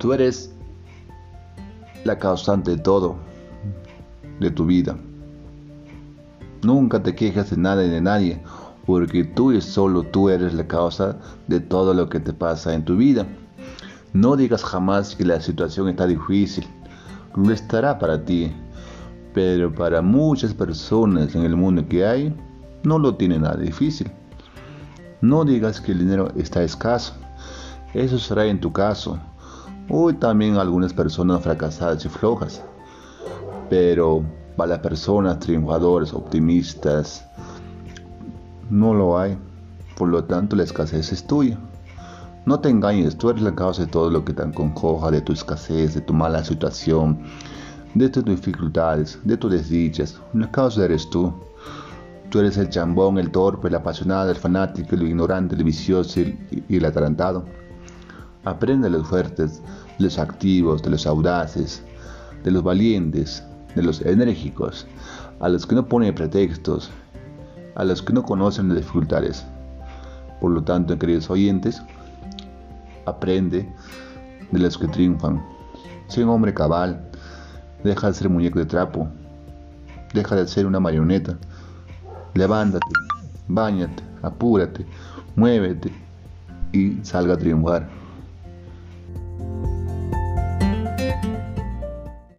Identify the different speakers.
Speaker 1: Tú eres la causante de todo, de tu vida. Nunca te quejes de nada y de nadie, porque tú y solo tú eres la causa de todo lo que te pasa en tu vida. No digas jamás que la situación está difícil, lo estará para ti, pero para muchas personas en el mundo que hay, no lo tiene nada difícil. No digas que el dinero está escaso, eso será en tu caso, Hoy también algunas personas fracasadas y flojas. Pero para las personas triunfadoras, optimistas, no lo hay. Por lo tanto, la escasez es tuya. No te engañes, tú eres la causa de todo lo que te concoja, de tu escasez, de tu mala situación, de tus dificultades, de tus desdichas. La causa eres tú. Tú eres el chambón, el torpe, el apasionado, el fanático, el ignorante, el vicioso y el atarantado. Aprende de los fuertes, de los activos, de los audaces, de los valientes, de los enérgicos, a los que no ponen pretextos, a los que no conocen las dificultades. Por lo tanto, queridos oyentes, aprende de los que triunfan. Sé un hombre cabal, deja de ser muñeco de trapo, deja de ser una marioneta. Levántate, bañate, apúrate, muévete y salga a triunfar.